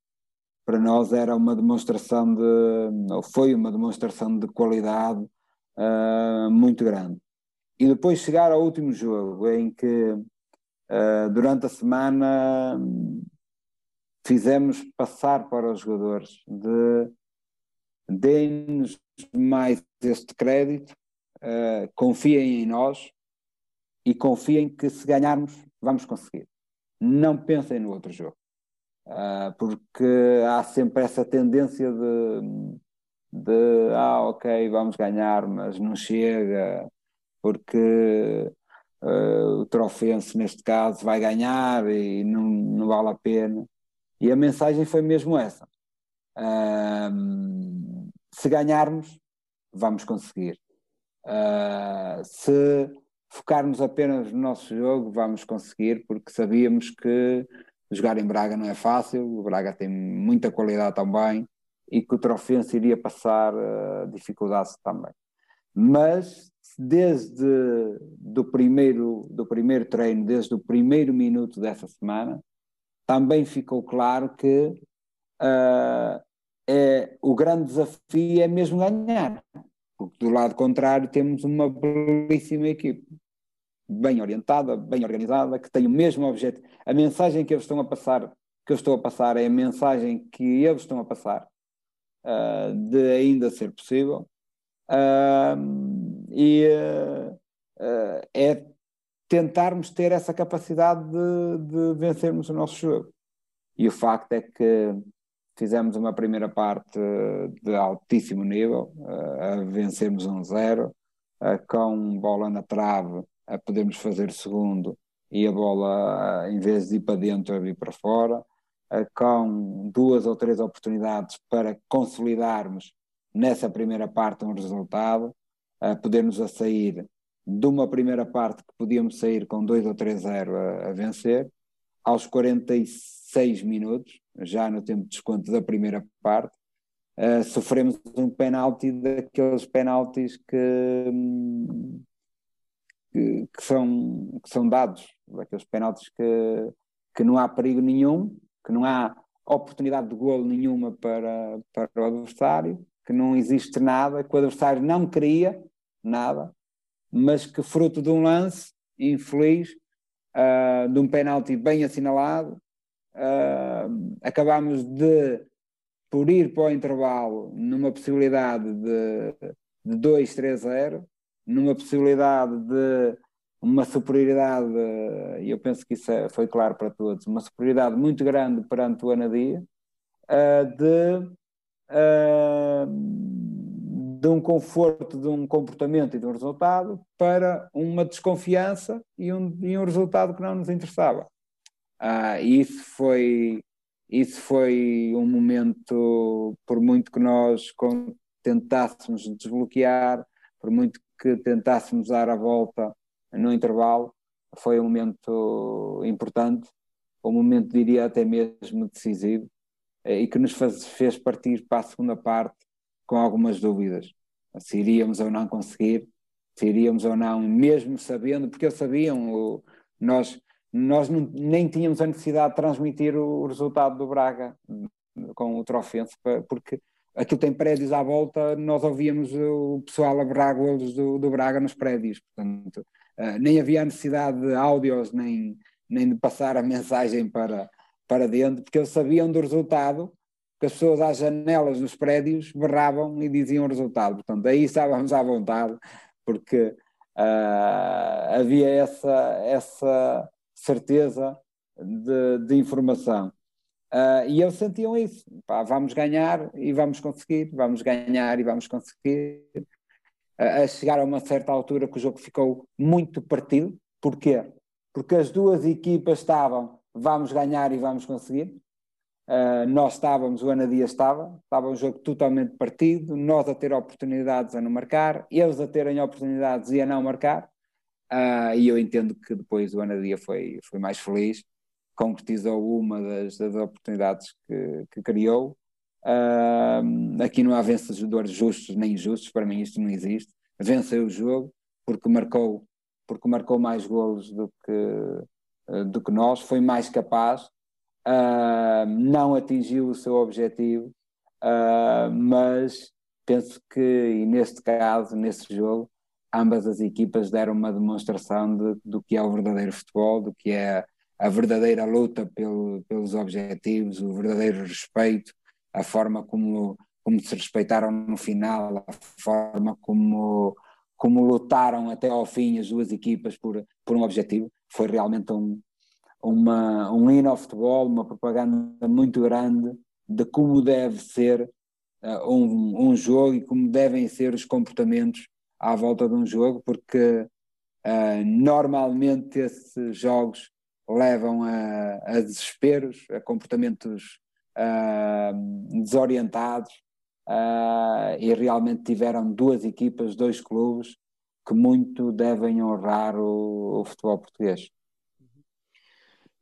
para nós era uma demonstração de, ou foi uma demonstração de qualidade uh, muito grande. E depois chegar ao último jogo, em que uh, durante a semana fizemos passar para os jogadores de deem-nos mais este crédito, uh, confiem em nós e confiem que se ganharmos vamos conseguir. Não pensem no outro jogo, uh, porque há sempre essa tendência de de ah, ok, vamos ganhar, mas não chega, porque uh, o Trofense, neste caso, vai ganhar e não, não vale a pena. E a mensagem foi mesmo essa. Uh, se ganharmos, vamos conseguir. Uh, se focarmos apenas no nosso jogo, vamos conseguir, porque sabíamos que jogar em Braga não é fácil, o Braga tem muita qualidade também, e que o Trofense iria passar uh, dificuldades também. Mas desde do primeiro, do primeiro treino, desde o primeiro minuto dessa semana, também ficou claro que uh, é, o grande desafio é mesmo ganhar, porque do lado contrário temos uma belíssima equipe, bem orientada, bem organizada, que tem o mesmo objetivo. A mensagem que eles estão a passar, que eu estou a passar, é a mensagem que eles estão a passar uh, de ainda ser possível. Uh, e uh, é tentarmos ter essa capacidade de, de, vencermos o nosso jogo. E o facto é que fizemos uma primeira parte de altíssimo nível, a vencermos um zero, com bola na trave, a podermos fazer segundo e a bola, em vez de ir para dentro, a vir para fora. Eh, com duas ou três oportunidades para consolidarmos nessa primeira parte um resultado, podermos a sair de uma primeira parte que podíamos sair com 2 ou 3-0 a, a, vencer, aos 46 minutos, já no tempo de desconto da primeira parte, uh, sofremos um penalti daqueles penaltis que, que, que, são, que são dados, daqueles penaltis que, que não há perigo nenhum, que não há oportunidade de golo nenhuma para, para o adversário, que não existe nada, que o adversário não queria nada, mas que fruto de um lance infeliz, uh, de um penalti bem assinalado, uh, acabamos de, por ir para o intervalo, numa possibilidade de, de 2-3-0, numa possibilidade de uma superioridade, e eu penso que isso é, foi claro para todos, uma superioridade muito grande perante o Anadia, uh, de, uh, de um conforto, de um comportamento e de um resultado, para uma desconfiança e um, e um resultado que não nos interessava. E isso foi, isso foi um momento, por muito que nós tentássemos desbloquear, por muito que tentássemos dar a volta no intervalo, foi um momento importante, um momento, diria, até mesmo decisivo, eh, e que nos faz, fez partir para a segunda parte com algumas dúvidas. Se iríamos ou não conseguir, se iríamos ou não, mesmo sabendo, porque eles sabiam, nós, nós não, nem tínhamos a necessidade de transmitir o, resultado do Braga com o Trofense, porque aquilo tem prédios à volta, nós ouvíamos o pessoal a berrar do, do Braga nos prédios, portanto, uh, nem havia necessidade de áudios, nem, nem de passar a mensagem para, para dentro, porque eles sabiam do resultado, que as pessoas às janelas dos prédios berravam e diziam o resultado. Portanto, aí estávamos à vontade, porque uh, havia essa, essa certeza de, de informação. Uh, e eles sentiam isso, Pá, vamos ganhar e vamos conseguir, vamos ganhar e vamos conseguir. A chegar a uma certa altura que o jogo ficou muito partido, porquê? Porque as duas equipas estavam, vamos ganhar e vamos conseguir, Uh, nós estávamos, o Ana Dias estava, estava um jogo totalmente partido, nós a ter oportunidades a não marcar, eles a terem oportunidades e a não marcar, uh, e eu entendo que depois o Ana Dias foi, foi mais feliz, concretizou uma das, das oportunidades que, que criou. Uh, aqui não há vencedores justos nem injustos, para mim isto não existe. Venceu o jogo porque marcou, porque marcou mais golos do que, do que nós, foi mais capaz uh, não atingiu o seu objetivo, uh, mas penso que, e neste caso, nesse jogo, ambas as equipas deram uma demonstração de, do que é o verdadeiro futebol, do que é a verdadeira luta pelo, pelos objetivos, o verdadeiro respeito, a forma como, como se respeitaram no final, a forma como, como lutaram até ao fim as duas equipas por, por um objetivo. Foi realmente um, uma, um hino ao futebol, uma propaganda muito grande de como deve ser uh, um, um jogo e como devem ser os comportamentos à volta de um jogo, porque uh, normalmente esses jogos levam a, a desesperos, a comportamentos uh, desorientados, uh, e realmente tiveram duas equipas, dois clubes que muito devem honrar o, o futebol português.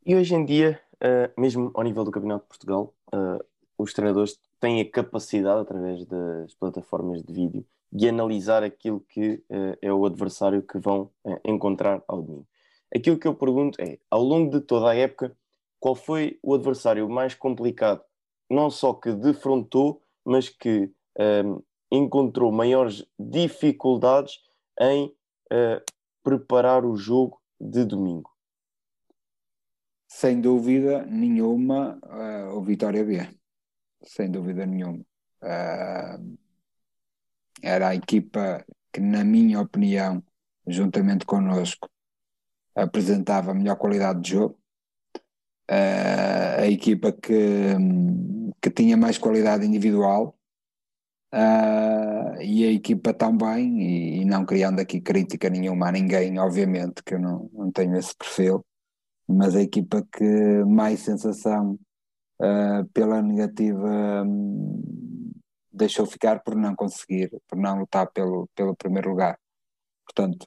E hoje em dia, uh, mesmo ao nível do Campeonato de Portugal, uh, os treinadores têm a capacidade, através das plataformas de vídeo, de analisar aquilo que é o adversário que vão encontrar ao domingo. Aquilo que eu pergunto é, ao longo de toda a época, qual foi o adversário mais complicado, não só que defrontou, mas que um, encontrou maiores dificuldades em preparar o jogo de domingo? sem dúvida nenhuma, uh, o Vitória B. Sem dúvida nenhuma. Uh, era a equipa que, na minha opinião, juntamente connosco, apresentava a melhor qualidade de jogo. Uh, a equipa que, que tinha mais qualidade individual uh, e a equipa também, e, e, não criando aqui crítica nenhuma a ninguém, obviamente, que eu não, não tenho esse perfil, mas a equipa que mais sensação uh, pela negativa um, deixou ficar por não conseguir, por não lutar pelo, pelo primeiro lugar. Portanto,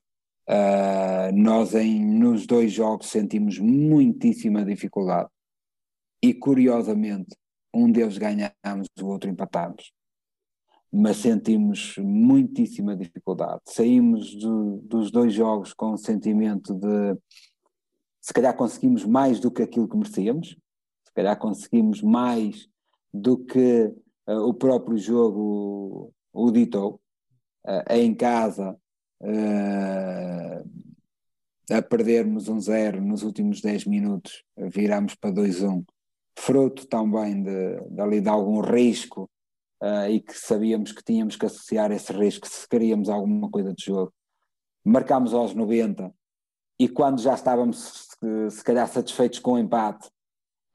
uh, nós em, nos dois jogos sentimos muitíssima dificuldade e curiosamente um deles ganhamos, o outro empatamos. Mas sentimos muitíssima dificuldade. Saímos do, dos dois jogos com o sentimento de se calhar conseguimos mais do que aquilo que merecíamos, se calhar conseguimos mais do que uh, o próprio jogo o ditou. Uh, em casa, uh, a perdermos um zero nos últimos 10 minutos, viramos para 2-1, fruto também de, de, ali de algum risco e que sabíamos que tínhamos que associar esse risco se queríamos alguma coisa de jogo. Marcámos aos 90 e quando já estávamos se calhar satisfeitos com o empate,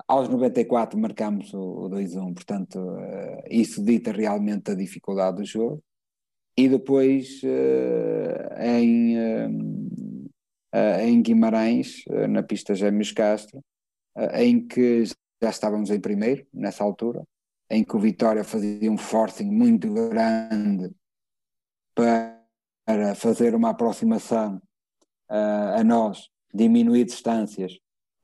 aos 94 marcámos o, o 2-1, portanto uh, isso dita realmente a dificuldade do jogo. E depois uh, em, uh, em Guimarães, na pista Gêmeos Castro, em que já estávamos em primeiro, nessa altura, em que o Vitória fazia um forcing muito grande para fazer uma aproximação a nós diminuir distâncias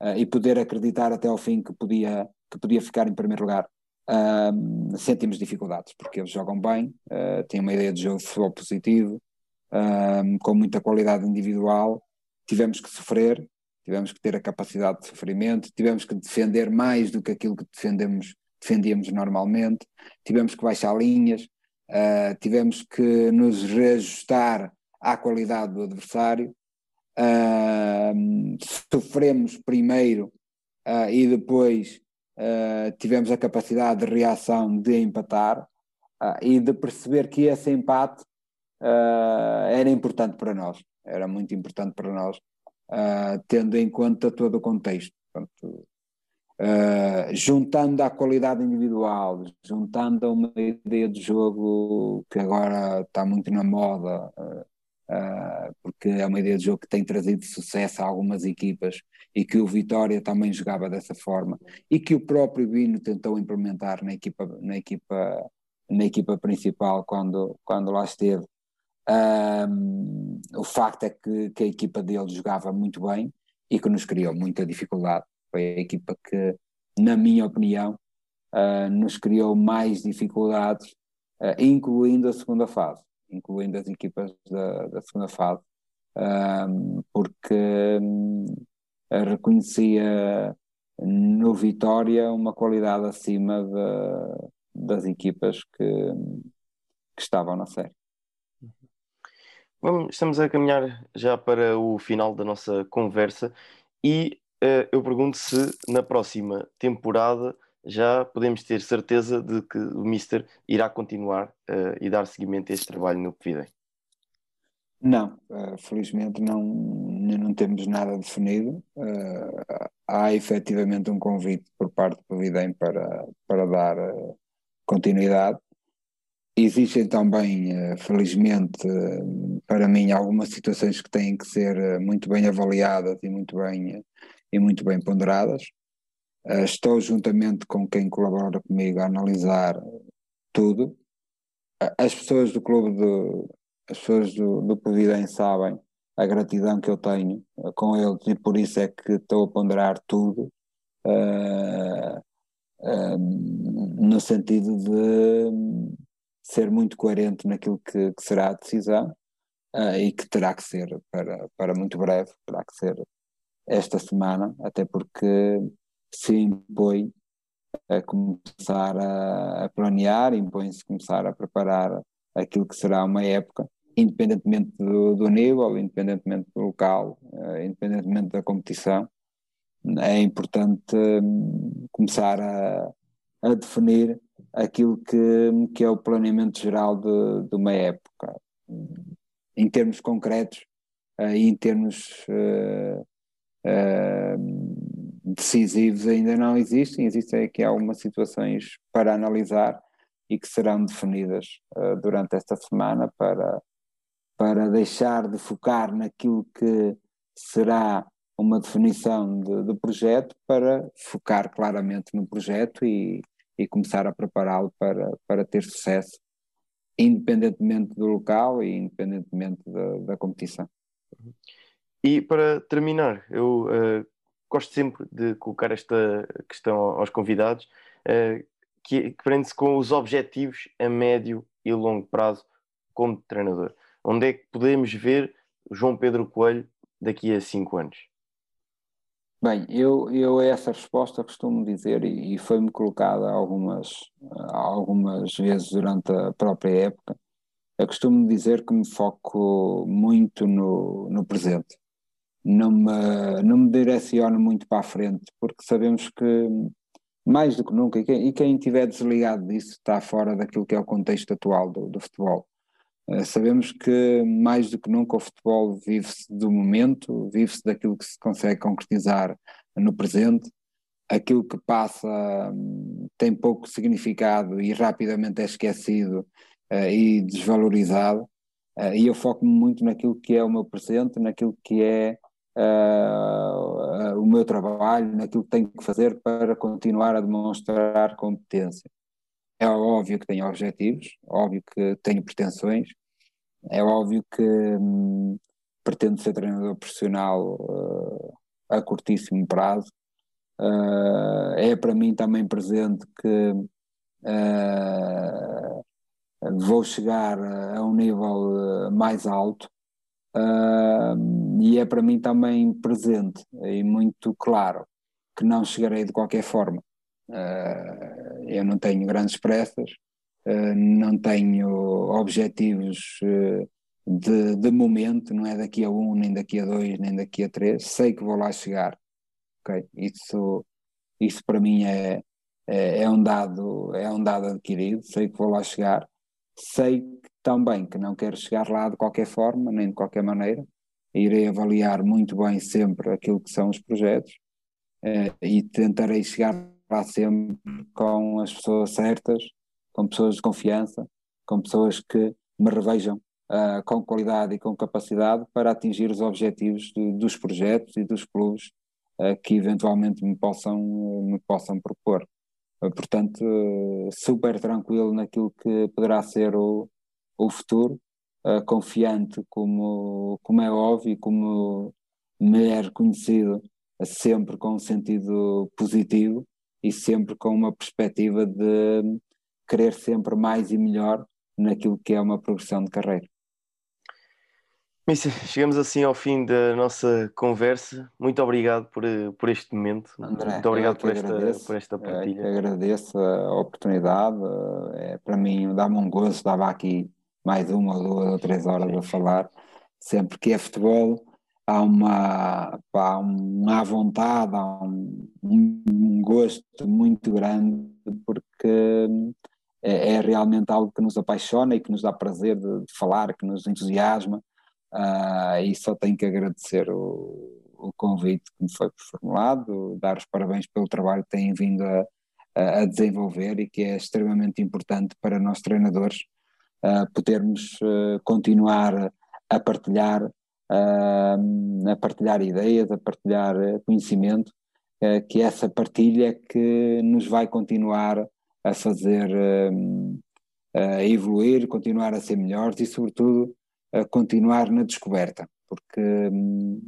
uh, e poder acreditar até ao fim que podia, que podia ficar em primeiro lugar. Uh, sentimos dificuldades, porque eles jogam bem, uh, têm uma ideia de jogo de futebol positivo, uh, com muita qualidade individual, tivemos que sofrer, tivemos que ter a capacidade de sofrimento, tivemos que defender mais do que aquilo que defendemos, defendíamos normalmente, tivemos que baixar linhas, uh, tivemos que nos reajustar à qualidade do adversário, uh, sofremos primeiro uh, e depois tivemos a capacidade de reação de empatar e de perceber que esse empate era importante para nós, era muito importante para nós uh, tendo em conta todo o contexto. Portanto, uh, juntando à qualidade individual, juntando a uma ideia de jogo que agora está muito na moda, uh, porque é uma ideia de jogo que tem trazido sucesso a algumas equipas e que o Vitória também jogava dessa forma e que o próprio Bino tentou implementar na equipa, na equipa, na equipa principal quando, quando lá esteve. Um, o facto é que, que, a equipa dele jogava muito bem e que nos criou muita dificuldade. Foi a equipa que, na minha opinião, uh, nos criou mais dificuldades, uh, incluindo a segunda fase, incluindo as equipas da, da segunda fase, porque um, reconhecia no Vitória uma qualidade acima de, das equipas que, que estavam na série. Vamos, estamos a caminhar já para o final da nossa conversa e uh, eu pergunto se na próxima temporada já podemos ter certeza de que o Mister irá continuar uh, e dar seguimento a este trabalho no Pevidem. Não, uh, felizmente não, não temos nada definido. há efetivamente um convite por parte do Pevidem para, para dar continuidade Existem também, eh, felizmente, eh, para mim, algumas situações que têm que ser eh, muito bem avaliadas e muito bem, e muito bem ponderadas. Estou juntamente com quem colabora comigo a analisar tudo. As pessoas do clube, do, as pessoas do, do Povidem sabem a gratidão que eu tenho com eles e por isso é que estou a ponderar tudo. Uh, uh, no sentido de ser muito coerente naquilo que, que será a decisão uh, e que terá que ser para, para muito breve, terá que ser esta semana, até porque se impõe a começar a, a planear, impõe-se começar a preparar aquilo que será uma época, independentemente do, do nível, independentemente do local, uh, independentemente da competição, é importante um, começar a, a definir aquilo que, que é o planeamento geral de, de uma época, em termos concretos uh, e em termos uh, uh, decisivos ainda não existem, existem aqui algumas situações para analisar e que serão definidas durante esta semana para, para deixar de focar naquilo que será uma definição de, de projeto para focar claramente no projeto e, e começar a prepará-lo para, para ter sucesso, independentemente do local e independentemente da, da competição. E para terminar, eu uh, gosto sempre de colocar esta questão aos convidados, uh, que, que prende-se com os objetivos a médio e longo prazo como treinador. Onde é que podemos ver João Pedro Coelho daqui a cinco anos? Bem, eu, eu essa resposta costumo dizer, e, e foi-me colocada algumas, algumas vezes durante a própria época, eu costumo dizer que me foco muito no, no presente. Não me, não me direciono muito para a frente, porque sabemos que mais do que nunca, e quem, e quem estiver desligado disso está fora daquilo que é o contexto atual do, do futebol. Uh, sabemos que mais do que nunca o futebol vive-se do momento, vive-se daquilo que se consegue concretizar no presente, aquilo que passa um, tem pouco significado e rapidamente é esquecido uh, e desvalorizado, uh, e eu foco-me muito naquilo que é o meu presente, naquilo que é o meu trabalho, naquilo que tenho que fazer para continuar a demonstrar competência. É óbvio que tenho objetivos, óbvio que tenho pretensões, é óbvio que hum, pretendo ser treinador profissional uh, a curtíssimo prazo. Uh, é para mim também presente que uh, vou chegar a um nível mais alto e é para mim também presente e muito claro que não chegarei de qualquer forma. Uh, eu não tenho grandes pressas, uh, não tenho objetivos de, de momento, não é daqui a um, nem daqui a dois, nem daqui a três. Sei que vou lá chegar. Okay? Isso, isso para mim é, é, é, um dado, é um dado adquirido, sei que vou lá chegar. Sei também que não quero chegar lá de qualquer forma, nem de qualquer maneira. Irei avaliar muito bem sempre aquilo que são os projetos eh, e tentarei chegar lá sempre com as pessoas certas, com pessoas de confiança, com pessoas que me revejam uh, com qualidade e com capacidade para atingir os objetivos de, dos projetos e dos clubes uh, que eventualmente me possam, me possam propor. Uh, portanto, super tranquilo naquilo que poderá ser o, o futuro, confiante como, como é óbvio, como me é reconhecido sempre com um sentido positivo e sempre com uma perspectiva de querer sempre mais e melhor naquilo que é uma progressão de carreira. Missa, chegamos assim ao fim da nossa conversa. Muito obrigado por, por este momento. André, Muito obrigado por esta, agradeço, por esta partilha. agradeço a oportunidade. É, para mim, dá-me um gosto. Dava aqui mais uma ou duas ou três horas a falar. Sempre que é futebol, há uma, há uma vontade, há um, um gosto muito grande, porque é, é, realmente algo que nos apaixona e que nos dá prazer de, de falar, que nos entusiasma. Uh, e só tenho que agradecer o, o, convite que me foi formulado, dar os parabéns pelo trabalho que têm vindo a, a desenvolver e que é extremamente importante para nós treinadores uh, podermos uh, continuar a partilhar, a partilhar ideias, a partilhar conhecimento, que essa partilha é que nos vai continuar a fazer a evoluir, continuar a ser melhores e sobretudo a continuar na descoberta, porque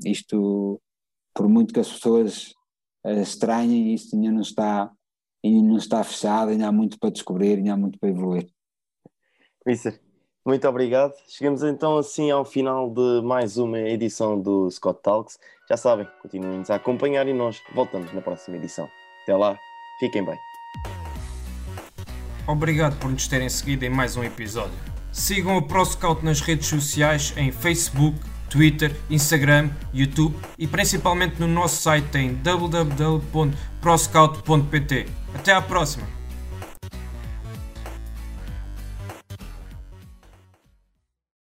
isto, por muito que as pessoas uh, estranhem, isto ainda não está, ainda não está fechado, ainda há muito para descobrir, ainda há muito para evoluir. Mister, muito obrigado. Chegamos então assim ao final de mais uma edição do Scott Talks. Já sabem, continuem-nos a acompanhar e nós voltamos na próxima edição. Até lá, fiquem bem. Obrigado por nos terem seguido em mais um episódio. Sigam o ProScout nas redes sociais em Facebook, Twitter, Instagram, YouTube e principalmente no nosso site em www.proscout.pt. Até à próxima!